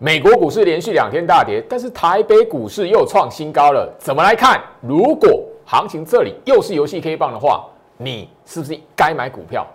美国股市连续两天大跌，但是台北股市又创新高了。怎么来看？如果行情这里又是游戏 K 棒的话，你是不是该买股票？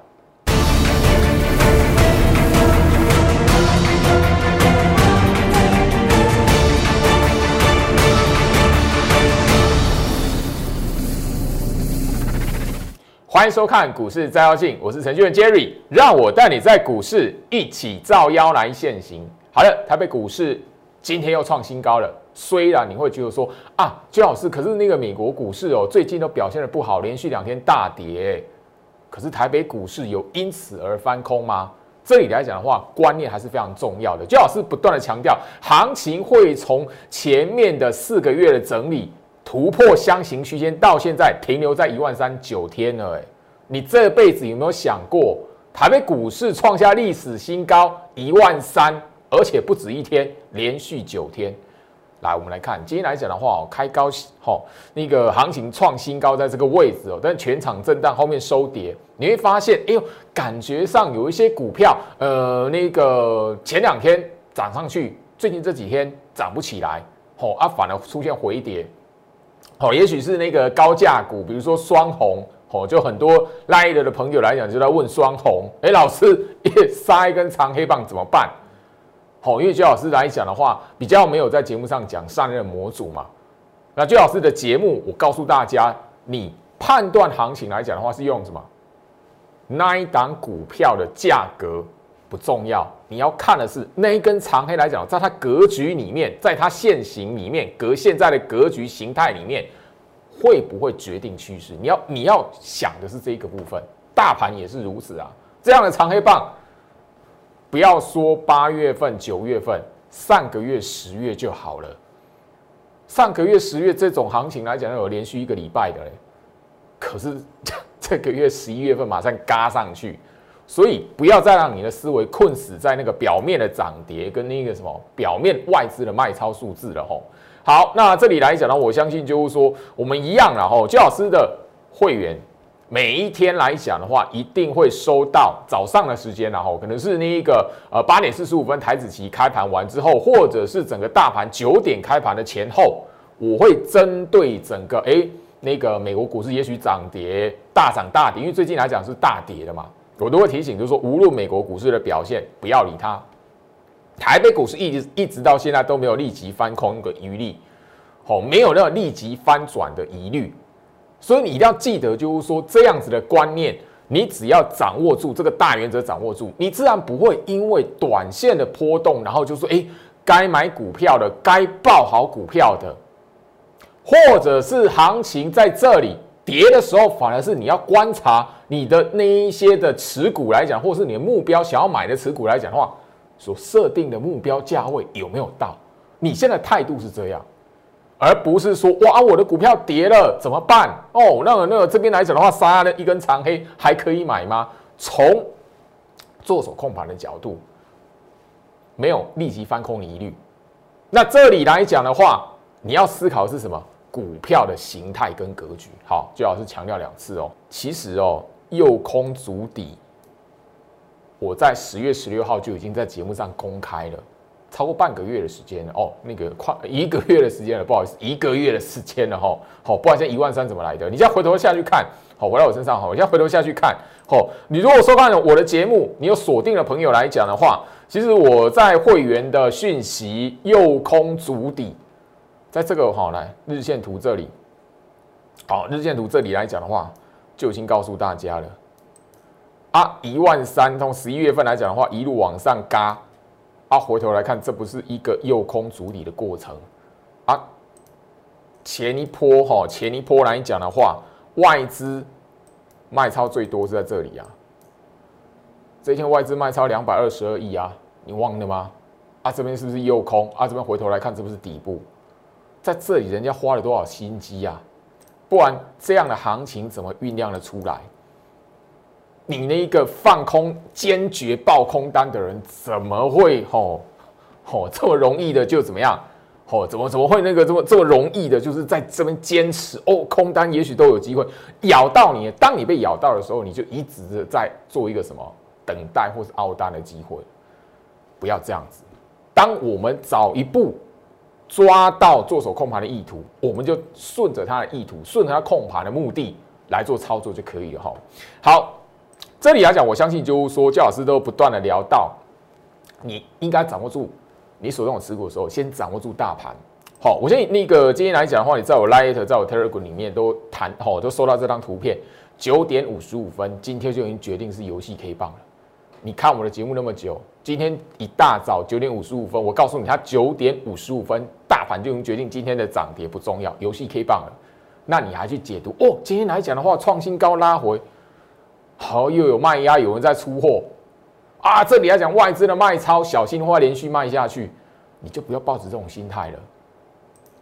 欢迎收看股市照妖镜，我是程序员 Jerry，让我带你在股市一起照妖来现行。好的，台北股市今天又创新高了。虽然你会觉得说啊，周老师，可是那个美国股市哦，最近都表现的不好，连续两天大跌。可是台北股市有因此而翻空吗？这里来讲的话，观念还是非常重要的。周老师不断的强调，行情会从前面的四个月的整理。突破箱型区间，到现在停留在一万三九天了。哎，你这辈子有没有想过，台北股市创下历史新高一万三，而且不止一天，连续九天。来，我们来看今天来讲的话，哦，开高，好，那个行情创新高在这个位置哦，但全场震荡后面收跌，你会发现，哎呦，感觉上有一些股票，呃，那个前两天涨上去，最近这几天涨不起来，好啊，反而出现回跌。哦，也许是那个高价股，比如说双红，哦，就很多拉的的朋友来讲，就在问双红，哎，老师，杀一根长黑棒怎么办？好，因为周老师来讲的话，比较没有在节目上讲上任模组嘛。那周老师的节目，我告诉大家，你判断行情来讲的话，是用什么？那一档股票的价格。不重要，你要看的是那一根长黑来讲，在它格局里面，在它现形里面，格现在的格局形态里面，会不会决定趋势？你要你要想的是这一个部分，大盘也是如此啊。这样的长黑棒，不要说八月份、九月份，上个月十月就好了。上个月十月这种行情来讲，有连续一个礼拜的嘞，可是 这个月十一月份马上嘎上去。所以不要再让你的思维困死在那个表面的涨跌跟那个什么表面外资的卖超数字了吼。好，那这里来讲呢，我相信就是说我们一样了吼。周老师的会员每一天来讲的话，一定会收到早上的时间然后可能是那一个呃八点四十五分台子期开盘完之后，或者是整个大盘九点开盘的前后，我会针对整个哎那个美国股市也许涨跌大涨大跌，因为最近来讲是大跌的嘛。我都会提醒，就是说，无论美国股市的表现，不要理它。台北股市一直一直到现在都没有立即翻空的余力，好，没有那立即翻转的疑虑。所以你一定要记得，就是说这样子的观念，你只要掌握住这个大原则，掌握住，你自然不会因为短线的波动，然后就说，哎，该买股票的，该报好股票的，或者是行情在这里。跌的时候，反而是你要观察你的那一些的持股来讲，或是你的目标想要买的持股来讲的话，所设定的目标价位有没有到？你现在态度是这样，而不是说哇，我的股票跌了怎么办？哦，那个那个这边来讲的话，杀了一根长黑还可以买吗？从做手控盘的角度，没有立即翻空疑虑。那这里来讲的话，你要思考是什么？股票的形态跟格局，好，最好是强调两次哦。其实哦，右空足底，我在十月十六号就已经在节目上公开了，超过半个月的时间了哦，那个快一个月的时间了，不好意思，一个月的时间了哈。好，不然现在一万三怎么来的？你现在回头下去看，好，回到我身上，好，我现在回头下去看，好，你如果收看我的节目，你有锁定的朋友来讲的话，其实我在会员的讯息右空足底。在这个哈来日线图这里，好日线图这里来讲的话，就已经告诉大家了啊，一万三从十一月份来讲的话，一路往上嘎啊，回头来看，这不是一个右空主理的过程啊，前一波哈前一波来讲的话，外资卖超最多是在这里啊，这一天外资卖超两百二十二亿啊，你忘了吗？啊这边是不是右空啊？这边回头来看，这不是底部？在这里，人家花了多少心机啊？不然这样的行情怎么酝酿的出来？你那一个放空、坚决爆空单的人，怎么会吼吼这么容易的就怎么样？吼怎么怎么会那个这么这么容易的，就是在这边坚持哦，空单也许都有机会咬到你。当你被咬到的时候，你就一直在做一个什么等待或是凹单的机会，不要这样子。当我们早一步抓到做手控盘的意图，我们就顺着他的意图，顺着他控盘的目的来做操作就可以了哈。好，这里来讲，我相信就是说，教老师都不断的聊到，你应该掌握住你手中的持股的时候，先掌握住大盘。好，我相信那个今天来讲的话，你在我 Light，在我 Telegram 里面都谈，好，都收到这张图片，九点五十五分，今天就已经决定是游戏 K 棒了。你看我的节目那么久，今天一大早九点五十五分，我告诉你，它九点五十五分，大盘就已经决定今天的涨跌不重要，游戏 K 棒了。那你还去解读哦？今天来讲的话，创新高拉回，好，又有卖压，有人在出货啊。这里要讲外资的卖超，小心的话连续卖下去，你就不要抱着这种心态了。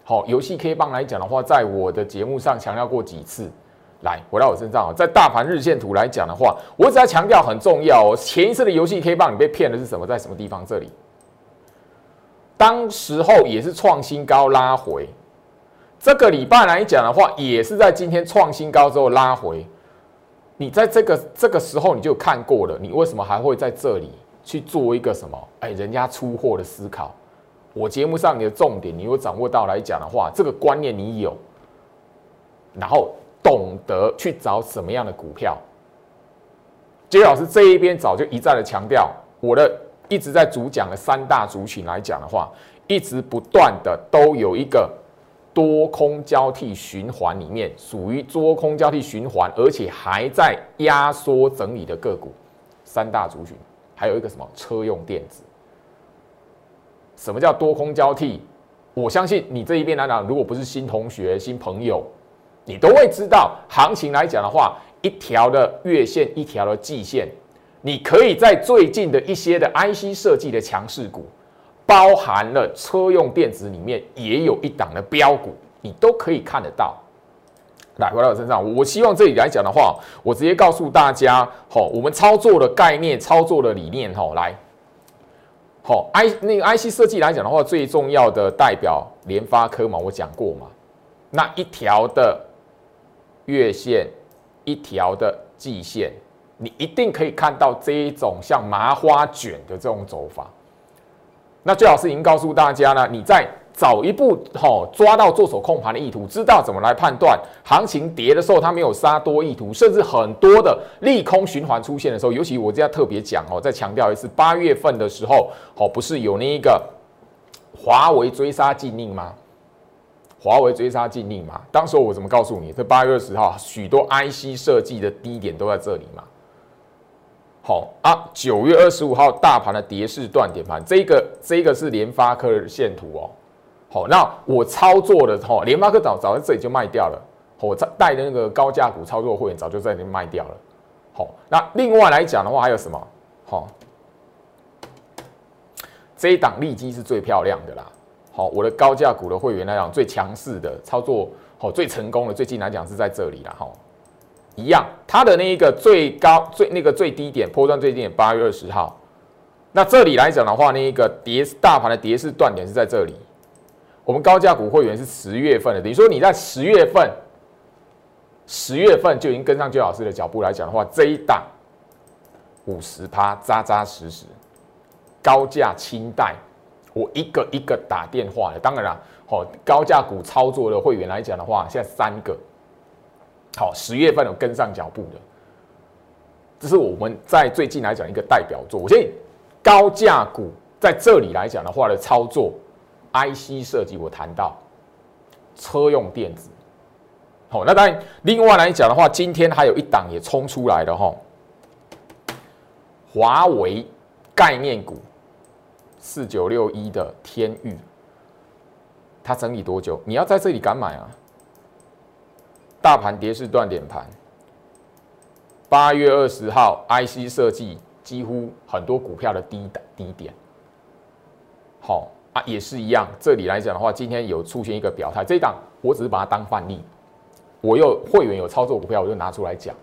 好，游戏 K 棒来讲的话，在我的节目上强调过几次。来，回到我身上啊，在大盘日线图来讲的话，我只要强调很重要哦。前一次的游戏 K 棒，你被骗的是什么？在什么地方？这里，当时候也是创新高拉回。这个礼拜来讲的话，也是在今天创新高之后拉回。你在这个这个时候你就看过了，你为什么还会在这里去做一个什么？哎，人家出货的思考。我节目上你的重点，你有掌握到来讲的话，这个观念你有，然后懂得去找什么样的股票。杰老师这一边早就一再的强调，我的一直在主讲的三大族群来讲的话，一直不断的都有一个多空交替循环里面，属于多空交替循环，而且还在压缩整理的个股，三大族群，还有一个什么车用电子。什么叫多空交替？我相信你这一边来讲，如果不是新同学、新朋友，你都会知道，行情来讲的话，一条的月线，一条的季线，你可以在最近的一些的 IC 设计的强势股，包含了车用电子里面也有一档的标股，你都可以看得到。来，回到我身上，我希望这里来讲的话，我直接告诉大家，好，我们操作的概念、操作的理念，哈，来。好，I 那个 IC 设计来讲的话，最重要的代表联发科嘛，我讲过嘛。那一条的月线，一条的季线，你一定可以看到这一种像麻花卷的这种走法。那最好是已经告诉大家呢，你在。早一步，吼抓到做手控盘的意图，知道怎么来判断行情跌的时候，它没有杀多意图，甚至很多的利空循环出现的时候，尤其我这样特别讲哦，再强调一次，八月份的时候，哦，不是有那一个华为追杀禁令吗？华为追杀禁令嘛？当时我怎么告诉你？这八月二十号，许多 IC 设计的低点都在这里嘛。好啊，九月二十五号大盘的跌势断点盘，这个这个是联发科的线图哦。好，那我操作的哈，联发科早早在这里就卖掉了。我带的那个高价股操作会员早就在这里卖掉了。好，那另外来讲的话，还有什么？好，这一档利基是最漂亮的啦。好，我的高价股的会员来讲，最强势的操作，好，最成功的，最近来讲是在这里了。哈，一样，它的那一个最高最那个最低点，波段最低点八月二十号。那这里来讲的话，那一个跌大盘的跌势断点是在这里。我们高价股会员是十月份的，等于说你在十月份，十月份就已经跟上周老师的脚步来讲的话，这一档五十趴扎扎实实，高价清代，我一个一个打电话的。当然了，好高价股操作的会员来讲的话，现在三个，好十月份有跟上脚步的，这是我们在最近来讲一个代表作。我建议高价股在这里来讲的话的操作。IC 设计，我谈到车用电子，好，那当然，另外来讲的话，今天还有一档也冲出来了哈，华为概念股四九六一的天域，它整理多久？你要在这里敢买啊？大盘跌势断点盘，八月二十号，IC 设计几乎很多股票的低低点，好。啊，也是一样。这里来讲的话，今天有出现一个表态，这一档我只是把它当范例。我有会员有操作股票，我就拿出来讲；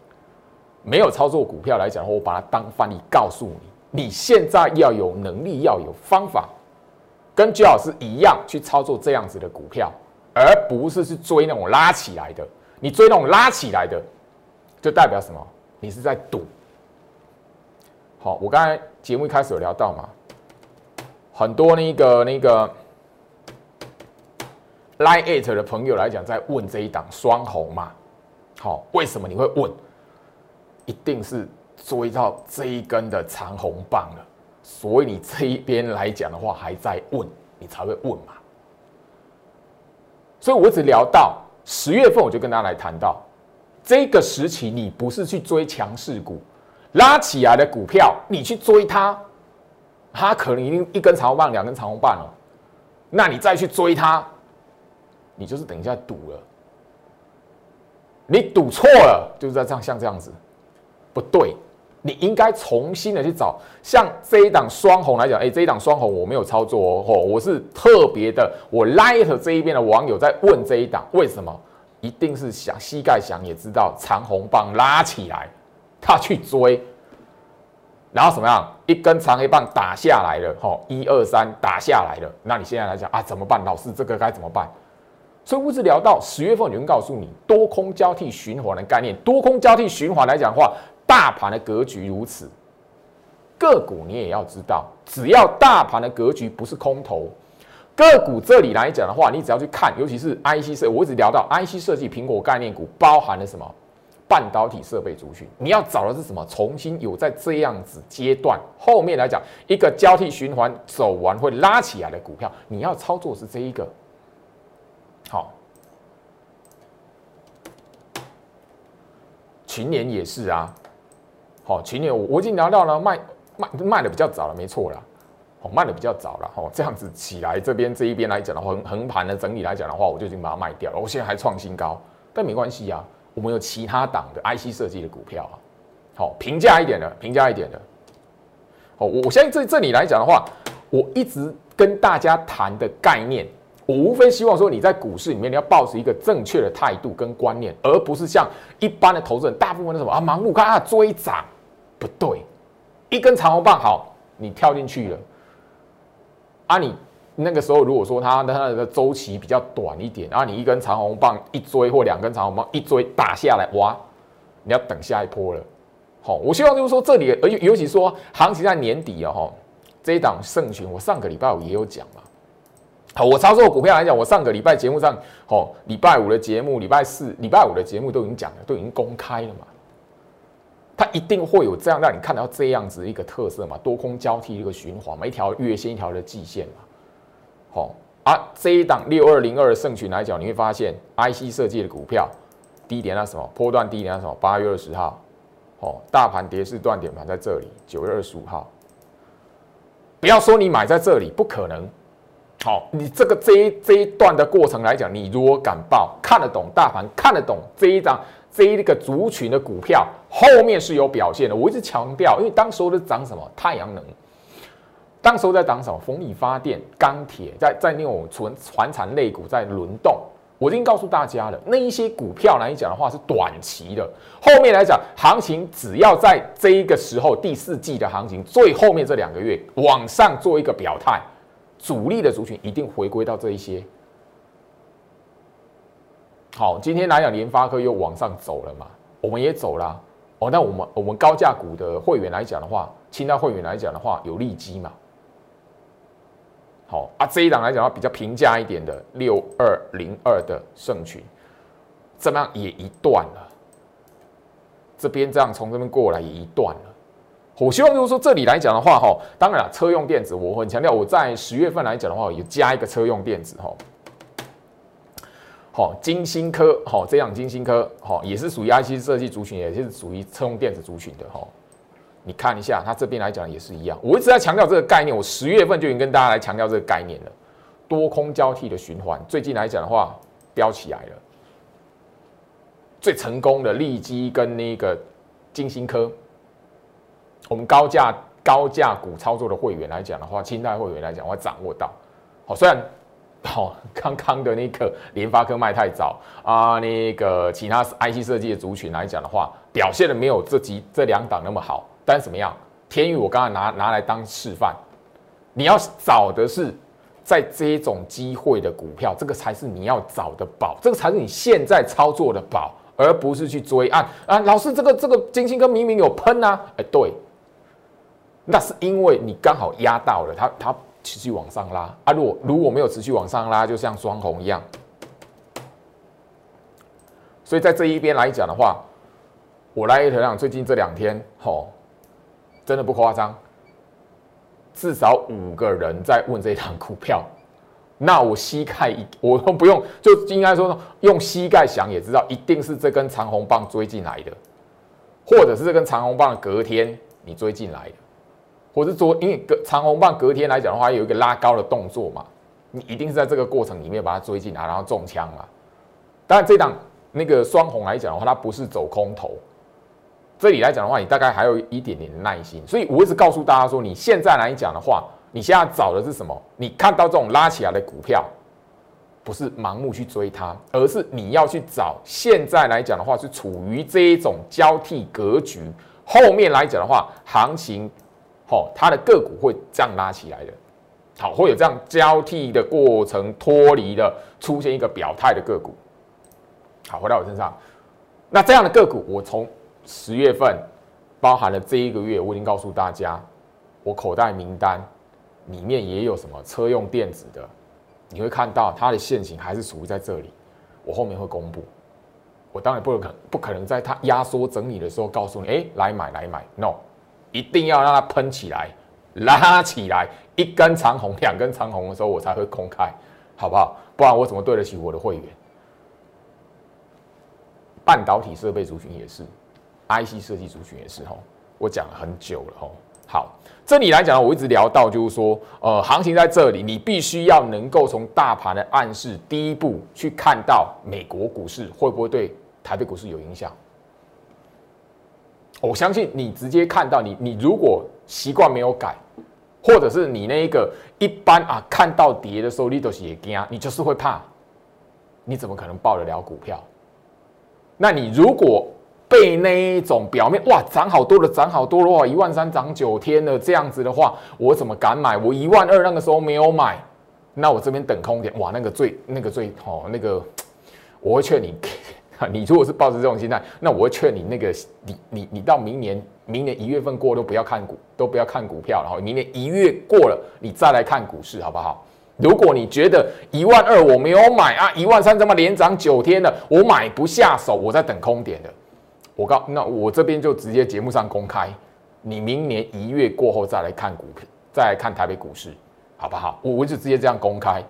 没有操作股票来讲的话，我把它当范例告诉你。你现在要有能力，要有方法，跟居老师一样去操作这样子的股票，而不是去追那种拉起来的。你追那种拉起来的，就代表什么？你是在赌。好，我刚才节目一开始有聊到嘛。很多那个那个 Line Eight 的朋友来讲，在问这一档双红嘛，好，为什么你会问？一定是追到这一根的长红棒了，所以你这一边来讲的话，还在问，你才会问嘛。所以我只聊到十月份，我就跟大家来谈到这个时期，你不是去追强势股，拉起来的股票，你去追它，它可能已经一根长红棒、两根长红棒了，那你再去追它，你就是等一下赌了，你赌错了，就是在这样像这样子。不对，你应该重新的去找，像这一档双红来讲，哎，这一档双红我没有操作哦，我是特别的，我 Light 这一边的网友在问这一档，为什么？一定是想膝盖想也知道长红棒拉起来，他去追，然后怎么样？一根长黑棒打下来了，吼，一二三打下来了，那你现在来讲啊，怎么办？老师，这个该怎么办？所以，物质聊到十月份，我就告诉你多空交替循环的概念，多空交替循环来讲的话。大盘的格局如此，个股你也要知道，只要大盘的格局不是空头，个股这里来讲的话，你只要去看，尤其是 IC 设，我一直聊到 IC 设计、苹果概念股包含了什么？半导体设备族群，你要找的是什么？重新有在这样子阶段后面来讲，一个交替循环走完会拉起来的股票，你要操作是这一个。好，群联也是啊。好，去年我我已经聊到了卖卖卖的比较早了，没错啦，哦，卖的比较早了，哦，这样子起来这边这一边来讲的话，横横盘的整理来讲的话，我就已经把它卖掉了。我现在还创新高，但没关系啊，我们有其他档的 IC 设计的股票啊，好，平价一点的，平价一点的。哦，我我相信这这里来讲的话，我一直跟大家谈的概念，我无非希望说你在股市里面你要保持一个正确的态度跟观念，而不是像一般的投资人大部分的什么啊盲目看啊追涨。不对，一根长红棒好，你跳进去了。啊，你那个时候如果说它的它的周期比较短一点，然后你一根长红棒一追或两根长红棒一追打下来，哇，你要等下一波了。好，我希望就是说这里，而且尤其说行情在年底哦，哈，这一档盛群，我上个礼拜五也有讲嘛。好，我操作股票来讲，我上个礼拜节目上，哦，礼拜五的节目，礼拜四、礼拜五的节目都已经讲了，都已经公开了嘛。它一定会有这样让你看到这样子一个特色嘛，多空交替一个循环嘛，一条月线一条的季线嘛，好，啊这一档六二零二的盛群来讲，你会发现 IC 设计的股票低点那什么波段低点那什么八月二十号，哦，大盘跌势断点盘在这里九月二十五号，不要说你买在这里不可能，好，你这个这一这一段的过程来讲，你如果敢报看得懂大盘看得懂这一张。这一个族群的股票后面是有表现的，我一直强调，因为当时候在涨什么太阳能，当时候在涨什么风力发电、钢铁，在在那种纯传产类股在轮动。我已经告诉大家了，那一些股票来讲的话是短期的，后面来讲行情只要在这一个时候第四季的行情最后面这两个月往上做一个表态，主力的族群一定回归到这一些。好，今天来讲，联发科又往上走了嘛？我们也走了哦。那我们我们高价股的会员来讲的话，清代会员来讲的话，有利基嘛？好啊，这一档来讲的话，比较平价一点的六二零二的盛群，怎么样也一段了？这边这样从这边过来也一段了。我希望就是说这里来讲的话，哈，当然了，车用电子我很强调，我在十月份来讲的话，有加一个车用电子，哈。好，金星科，好，这样金星科，好，也是属于 IC 设计族群，也是属于车用电子族群的，哈。你看一下，它这边来讲也是一样。我一直在强调这个概念，我十月份就已经跟大家来强调这个概念了。多空交替的循环，最近来讲的话，飙起来了。最成功的利基跟那个金星科，我们高价高价股操作的会员来讲的话，清代会员来讲，会掌握到。好，虽然。好，刚刚的那个联发科卖太早啊，那个其他 IC 设计的族群来讲的话，表现的没有这几这两档那么好。但是怎么样？天宇我刚才拿拿来当示范，你要找的是在这种机会的股票，这个才是你要找的宝，这个才是你现在操作的宝，而不是去追啊啊！老师，这个这个金星哥明明有喷啊，哎，对，那是因为你刚好压到了它它。持续往上拉啊。如果如果没有持续往上拉，就像双红一样。所以在这一边来讲的话，我来特讲最近这两天，吼，真的不夸张，至少五个人在问这一档股票。那我膝盖一，我都不用，就应该说用膝盖想也知道，一定是这根长红棒追进来的，或者是这根长红棒隔天你追进来的，或是说因为隔长红棒隔天来讲的话，有一个拉高的动作嘛，你一定是在这个过程里面把它追进来，然后中枪了。当然这档那个双红来讲的话，它不是走空头，这里来讲的话，你大概还有一点点的耐心，所以我一直告诉大家说，你现在来讲的话。你现在找的是什么？你看到这种拉起来的股票，不是盲目去追它，而是你要去找。现在来讲的话，是处于这一种交替格局。后面来讲的话，行情，好，它的个股会这样拉起来的，好，会有这样交替的过程，脱离的出现一个表态的个股。好，回到我身上，那这样的个股，我从十月份，包含了这一个月，我已经告诉大家，我口袋名单。里面也有什么车用电子的，你会看到它的线型还是处于在这里。我后面会公布，我当然不可不可能在它压缩整理的时候告诉你，哎，来买来买，no，一定要让它喷起来，拉起来，一根长红，两根长红的时候我才会公开，好不好？不然我怎么对得起我的会员？半导体设备族群也是，IC 设计族群也是吼，我讲了很久了吼。好，这里来讲，我一直聊到就是说，呃，行情在这里，你必须要能够从大盘的暗示第一步去看到美国股市会不会对台北股市有影响。我相信你直接看到，你你如果习惯没有改，或者是你那一个一般啊，看到跌的时候你都是也惊，你就是会怕，你怎么可能抱得了股票？那你如果被那一种表面哇涨好多了，涨好多了哇，一万三涨九天了，这样子的话，我怎么敢买？我一万二那个时候没有买，那我这边等空点哇，那个最那个最哦那个，我会劝你，你如果是抱着这种心态，那我会劝你那个你你你到明年明年一月份过都不要看股，都不要看股票，然后明年一月过了，你再来看股市好不好？如果你觉得一万二我没有买啊，一万三怎么连涨九天了，我买不下手，我在等空点的。我告那我这边就直接节目上公开，你明年一月过后再来看股票，再来看台北股市，好不好？我我就直接这样公开。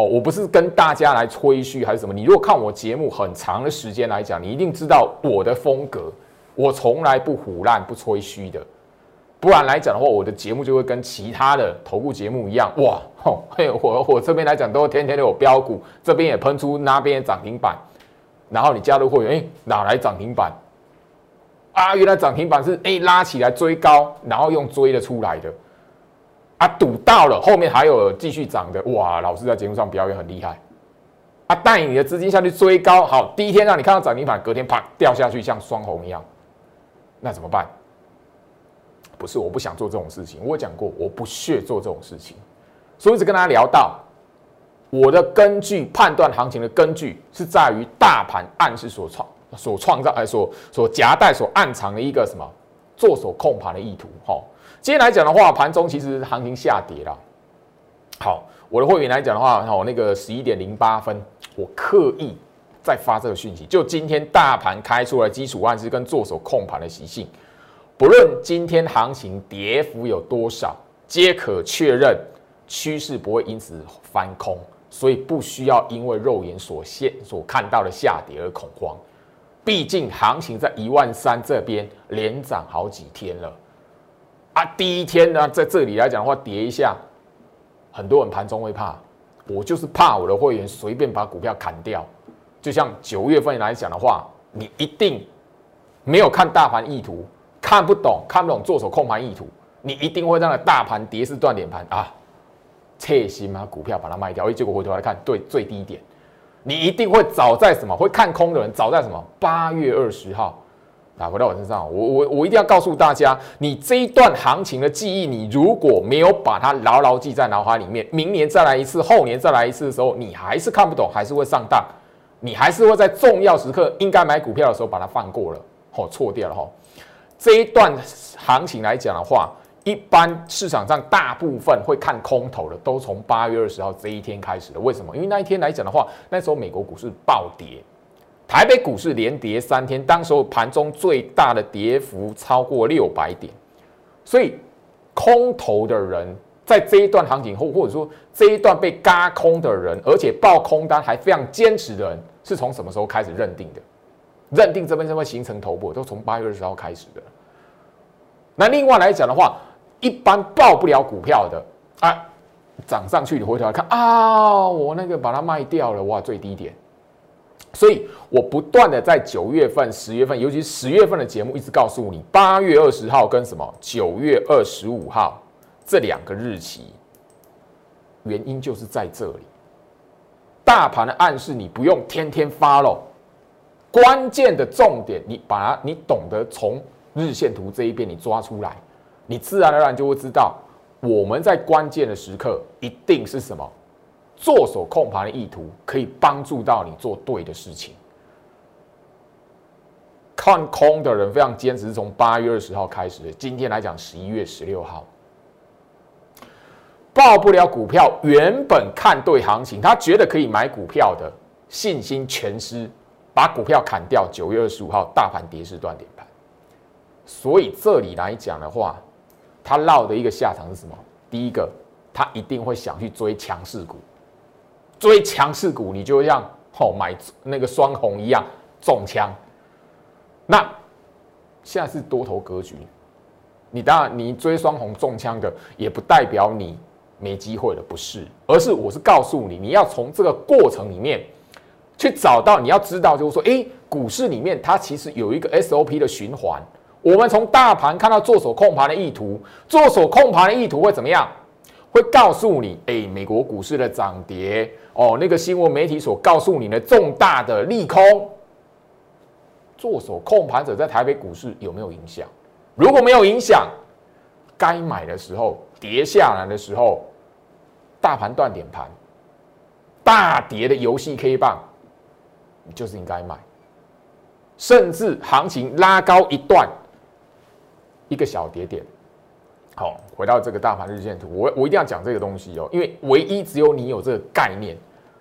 哦，我不是跟大家来吹嘘还是什么。你如果看我节目很长的时间来讲，你一定知道我的风格，我从来不胡乱不吹嘘的。不然来讲的话，我的节目就会跟其他的头部节目一样，哇，嘿，我我这边来讲都天天都有标股，这边也喷出，那边涨停板。然后你加入会员，哎，哪来涨停板？啊，原来涨停板是哎拉起来追高，然后用追的出来的，啊，赌到了，后面还有继续涨的，哇，老师在节目上表演很厉害，啊，带你的资金下去追高，好，第一天让你看到涨停板，隔天啪掉下去，像双红一样，那怎么办？不是我不想做这种事情，我讲过我不屑做这种事情，所以一直跟大家聊到。我的根据判断行情的根据是在于大盘暗示所创所创造哎所所夹带所暗藏的一个什么做手控盘的意图。好，今天来讲的话，盘中其实行情下跌了。好，我的会员来讲的话，好，那个十一点零八分，我刻意在发这个讯息，就今天大盘开出来基础暗示跟做手控盘的习性，不论今天行情跌幅有多少，皆可确认趋势不会因此翻空。所以不需要因为肉眼所现所看到的下跌而恐慌，毕竟行情在一万三这边连涨好几天了啊！第一天呢，在这里来讲的话，跌一下，很多人盘中会怕，我就是怕我的会员随便把股票砍掉。就像九月份来讲的话，你一定没有看大盘意图，看不懂，看不懂做手控盘意图，你一定会让大盘跌势断点盘啊！切心吗？股票把它卖掉，哎，结果回头来看，对最低点，你一定会早在什么？会看空的人早在什么？八月二十号，打回到我身上，我我我一定要告诉大家，你这一段行情的记忆，你如果没有把它牢牢记在脑海里面，明年再来一次，后年再来一次的时候，你还是看不懂，还是会上当，你还是会在重要时刻应该买股票的时候把它放过了，哦，错掉了哈。这一段行情来讲的话。一般市场上大部分会看空头的，都从八月二十号这一天开始的。为什么？因为那一天来讲的话，那时候美国股市暴跌，台北股市连跌三天，当时候盘中最大的跌幅超过六百点，所以空头的人在这一段行情后，或者说这一段被嘎空的人，而且爆空单还非常坚持的人，是从什么时候开始认定的？认定这边就会形成头部，都从八月二十号开始的。那另外来讲的话，一般报不了股票的啊，涨上去你回头来看啊，我那个把它卖掉了，哇，最低点。所以我不断的在九月份、十月份，尤其十月份的节目，一直告诉你，八月二十号跟什么九月二十五号这两个日期，原因就是在这里。大盘的暗示你不用天天发喽。关键的重点，你把它，你懂得从日线图这一边你抓出来，你自然而然就会知道，我们在关键的时刻一定是什么，做手控盘的意图可以帮助到你做对的事情。看空的人非常坚持，从八月二十号开始的，今天来讲十一月十六号，报不了股票，原本看对行情，他觉得可以买股票的信心全失。把股票砍掉，九月二十五号大盘跌势断点盘，所以这里来讲的话，他落的一个下场是什么？第一个，他一定会想去追强势股，追强势股，你就像哦买那个双红一样中枪。那现在是多头格局，你当然你追双红中枪的，也不代表你没机会了，不是，而是我是告诉你，你要从这个过程里面。去找到你要知道，就是说，诶，股市里面它其实有一个 SOP 的循环。我们从大盘看到做手控盘的意图，做手控盘的意图会怎么样？会告诉你，诶，美国股市的涨跌，哦，那个新闻媒体所告诉你的重大的利空，做手控盘者在台北股市有没有影响？如果没有影响，该买的时候跌下来的时候，大盘断点盘，大跌的游戏 K 棒。你就是应该买，甚至行情拉高一段，一个小跌点，好，回到这个大盘日线图，我我一定要讲这个东西哦，因为唯一只有你有这个概念，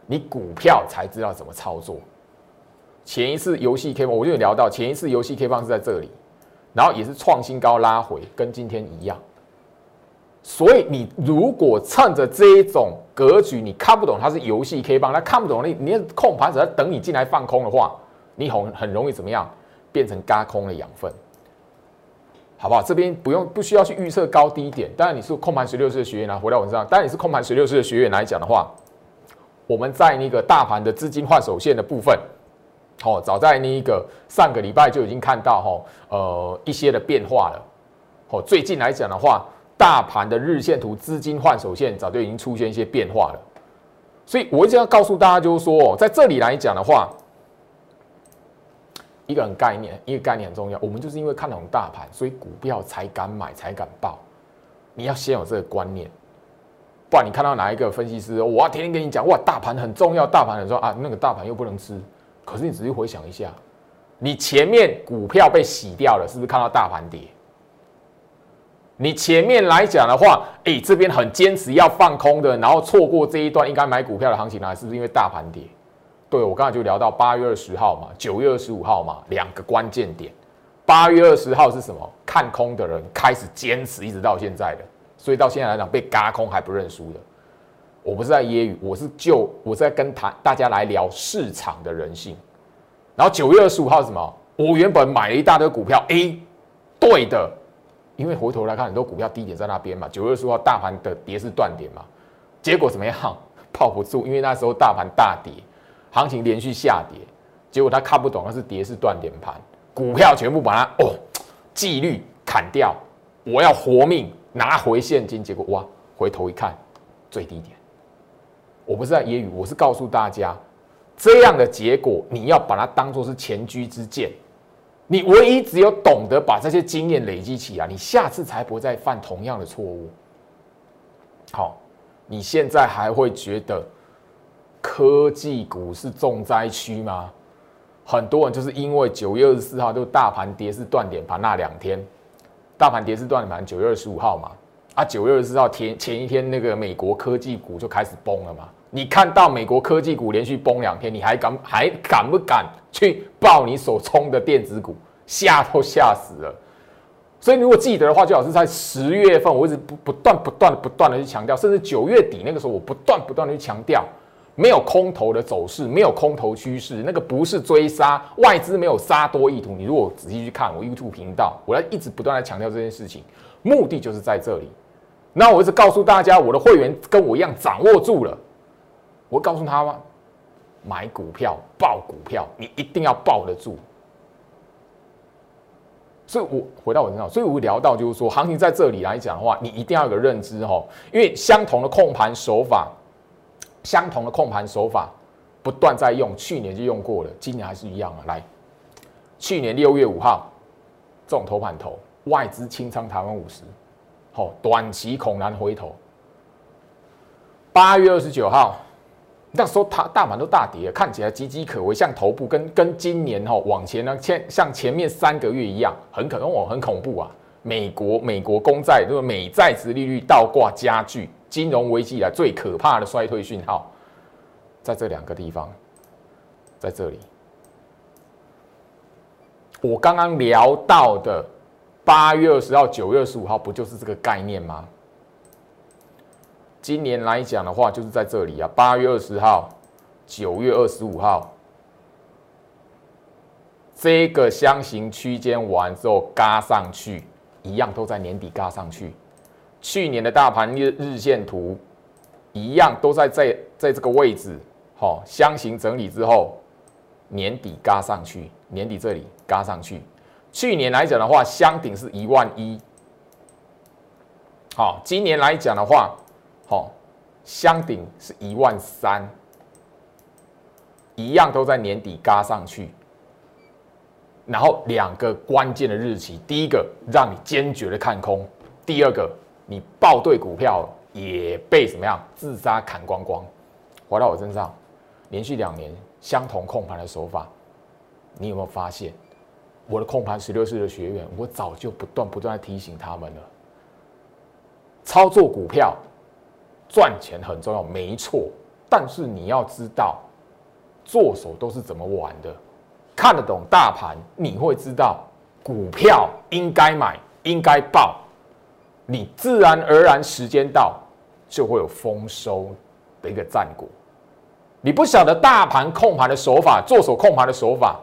你股票才知道怎么操作。前一次游戏 K 棒，我就有聊到，前一次游戏 K 棒是在这里，然后也是创新高拉回，跟今天一样。所以你如果趁着这一种格局，你看不懂它是游戏 K 棒，它看不懂你，你控盘者在等你进来放空的话，你很很容易怎么样变成嘎空的养分，好不好？这边不用不需要去预测高低点。当然你是控盘十六式的学员啊，回到文章。当然你是控盘十六式的学员来讲的话，我们在那个大盘的资金换手线的部分，哦，早在那一个上个礼拜就已经看到哈，呃一些的变化了。哦，最近来讲的话。大盘的日线图资金换手线早就已经出现一些变化了，所以我一直要告诉大家，就是说，在这里来讲的话，一个很概念，一个概念很重要。我们就是因为看懂大盘，所以股票才敢买，才敢报。你要先有这个观念，不然你看到哪一个分析师，我要天天跟你讲，哇，大盘很重要，大盘很重要啊，那个大盘又不能吃。可是你仔细回想一下，你前面股票被洗掉了，是不是看到大盘跌？你前面来讲的话，哎，这边很坚持要放空的，然后错过这一段应该买股票的行情呢，是不是因为大盘跌？对我刚才就聊到八月二十号嘛，九月二十五号嘛，两个关键点。八月二十号是什么？看空的人开始坚持，一直到现在的，所以到现在来讲被嘎空还不认输的。我不是在揶揄，我是就我在跟谈大家来聊市场的人性。然后九月二十五号是什么？我原本买了一大堆股票，A，对的。因为回头来看，很多股票低点在那边嘛。九月二十五号大盘的跌是断点嘛，结果怎么样？泡不住，因为那时候大盘大跌，行情连续下跌，结果他看不懂那是跌是断点盘，股票全部把它哦纪律砍掉，我要活命拿回现金，结果哇，回头一看最低点。我不是在揶揄，我是告诉大家，这样的结果你要把它当做是前车之鉴。你唯一只有懂得把这些经验累积起来，你下次才不会再犯同样的错误。好，你现在还会觉得科技股是重灾区吗？很多人就是因为九月二十四号就大盘跌是断点盘那两天，大盘跌是断点盘，九月二十五号嘛，啊，九月二十四号前前一天，那个美国科技股就开始崩了嘛。你看到美国科技股连续崩两天，你还敢还敢不敢去报你手中的电子股？吓都吓死了。所以如果记得的话，最好是在十月份，我一直不不断不断不断的去强调，甚至九月底那个时候，我不断不断的去强调，没有空头的走势，没有空头趋势，那个不是追杀，外资没有杀多意图。你如果仔细去看我 YouTube 频道，我要一直不断的强调这件事情，目的就是在这里。那我一直告诉大家，我的会员跟我一样掌握住了，我告诉他吗？买股票，报股票，你一定要抱得住。所以，我回到我身上，所以我聊到就是说，行情在这里来讲的话，你一定要有个认知哈，因为相同的控盘手法，相同的控盘手法不断在用，去年就用过了，今年还是一样啊。来，去年六月五号，这种头盘头，外资清仓台湾五十，好，短期恐难回头。八月二十九号。那时候它大盘都大跌，看起来岌岌可危，像头部跟跟今年哈往前呢，前像前面三个月一样，很可能哦很恐怖啊！美国美国公债这个美债值利率倒挂加剧，金融危机以来最可怕的衰退讯号，在这两个地方，在这里，我刚刚聊到的八月二十号、九月二十五号，不就是这个概念吗？今年来讲的话，就是在这里啊，八月二十号、九月二十五号，这个箱型区间完之后，嘎上去，一样都在年底嘎上去。去年的大盘日日线图，一样都在在在这个位置，好，箱型整理之后，年底嘎上去，年底这里嘎上去。去年来讲的话，箱顶是一万一，好，今年来讲的话。好，箱顶是一万三，一样都在年底嘎上去。然后两个关键的日期，第一个让你坚决的看空，第二个你报对股票也被怎么样自杀砍光光，回到我身上，连续两年相同控盘的手法，你有没有发现？我的控盘十六岁的学员，我早就不断不断提醒他们了，操作股票。赚钱很重要，没错。但是你要知道，做手都是怎么玩的，看得懂大盘，你会知道股票应该买，应该报，你自然而然时间到就会有丰收的一个战果。你不晓得大盘控盘的手法，做手控盘的手法，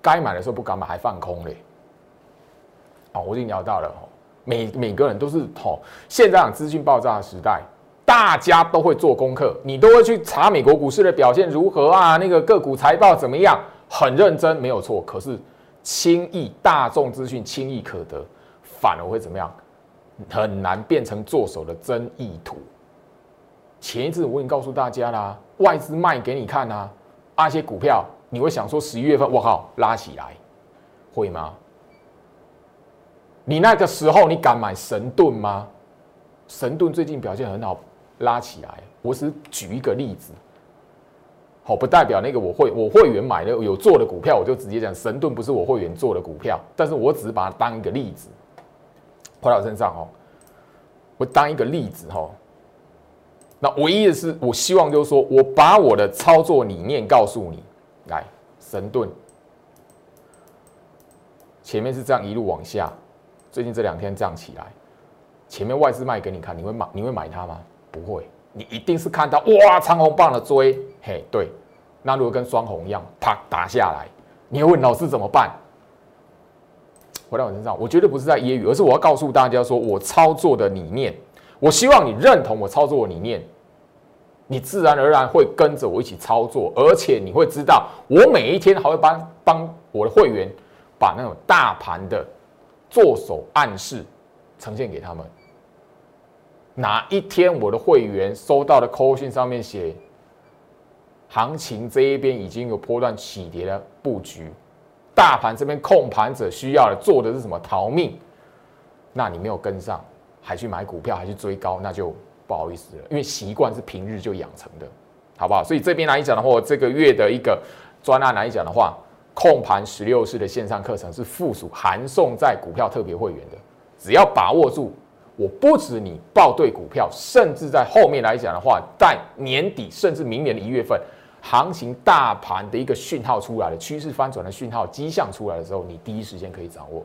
该买的时候不敢买，还放空嘞。哦，我已经聊到了，每每个人都是哦，现在资讯爆炸的时代。大家都会做功课，你都会去查美国股市的表现如何啊？那个个股财报怎么样？很认真，没有错。可是轻易大众资讯轻易可得，反而会怎么样？很难变成做手的真意图。前一次我已经告诉大家啦，外资卖给你看啊，那些股票你会想说十一月份我靠拉起来，会吗？你那个时候你敢买神盾吗？神盾最近表现很好。拉起来，我只举一个例子，好，不代表那个我会我会员买的有做的股票，我就直接讲神盾不是我会员做的股票，但是我只是把它当一个例子，回到我身上哦，我当一个例子哦，那唯一的是，我希望就是说我把我的操作理念告诉你，来，神盾。前面是这样一路往下，最近这两天这样起来，前面外资卖给你看，你会买你会买它吗？不会，你一定是看到哇长红棒的追，嘿，对，那如果跟双红一样，啪打下来，你会问老师怎么办？回到我身上，我绝对不是在揶揄，而是我要告诉大家说，我操作的理念，我希望你认同我操作的理念，你自然而然会跟着我一起操作，而且你会知道，我每一天还会帮帮我的会员把那种大盘的做手暗示呈现给他们。哪一天我的会员收到的扣讯上面写，行情这一边已经有波段起跌的布局，大盘这边控盘者需要的做的是什么逃命？那你没有跟上，还去买股票，还去追高，那就不好意思了，因为习惯是平日就养成的，好不好？所以这边来讲的话，这个月的一个专案来讲的话，控盘十六式的线上课程是附属函送在股票特别会员的，只要把握住。我不止你报对股票，甚至在后面来讲的话，在年底甚至明年的一月份，行情大盘的一个讯号出来了，趋势翻转的讯号迹象出来的时候，你第一时间可以掌握。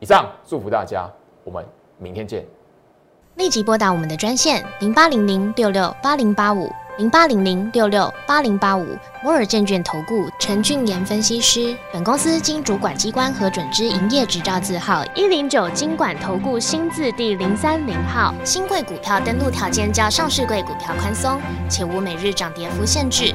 以上祝福大家，我们明天见。立即拨打我们的专线零八零零六六八零八五零八零零六六八零八五摩尔证券投顾陈俊言分析师。本公司经主管机关核准之营业执照字号一零九金管投顾新字第零三零号。新贵股票登录条件较上市贵股票宽松，且无每日涨跌幅限制。